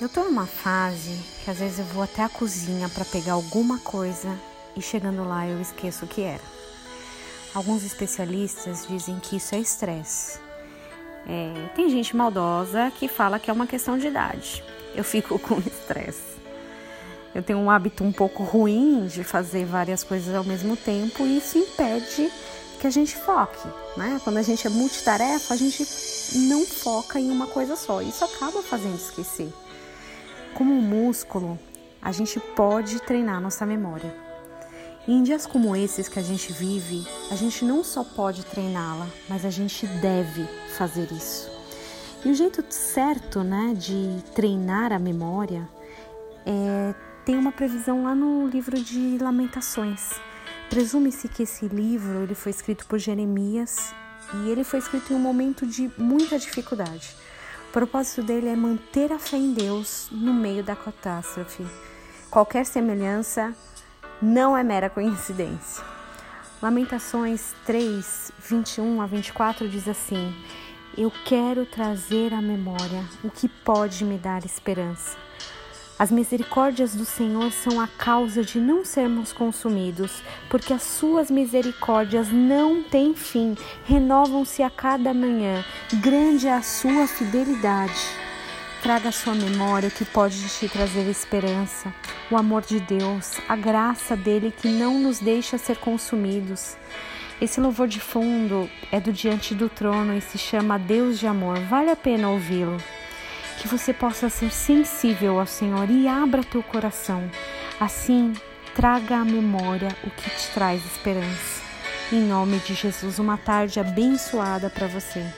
Eu tô numa fase que às vezes eu vou até a cozinha para pegar alguma coisa e chegando lá eu esqueço o que era. Alguns especialistas dizem que isso é estresse. É, tem gente maldosa que fala que é uma questão de idade. Eu fico com estresse. Eu tenho um hábito um pouco ruim de fazer várias coisas ao mesmo tempo e isso impede que a gente foque, né? Quando a gente é multitarefa, a gente não foca em uma coisa só. Isso acaba fazendo esquecer. Como um músculo, a gente pode treinar nossa memória. E em dias como esses que a gente vive, a gente não só pode treiná-la, mas a gente deve fazer isso. E o jeito certo, né, de treinar a memória é tem uma previsão lá no livro de Lamentações. Presume-se que esse livro ele foi escrito por Jeremias e ele foi escrito em um momento de muita dificuldade. O propósito dele é manter a fé em Deus no meio da catástrofe. Qualquer semelhança não é mera coincidência. Lamentações 3, 21 a 24 diz assim: Eu quero trazer à memória o que pode me dar esperança. As misericórdias do Senhor são a causa de não sermos consumidos, porque as suas misericórdias não têm fim, renovam-se a cada manhã. Grande é a sua fidelidade. Traga à sua memória o que pode te trazer esperança, o amor de Deus, a graça dele que não nos deixa ser consumidos. Esse louvor de fundo é do Diante do Trono e se chama Deus de Amor. Vale a pena ouvi-lo que você possa ser sensível ao Senhor e abra teu coração. Assim, traga à memória o que te traz esperança. Em nome de Jesus, uma tarde abençoada para você.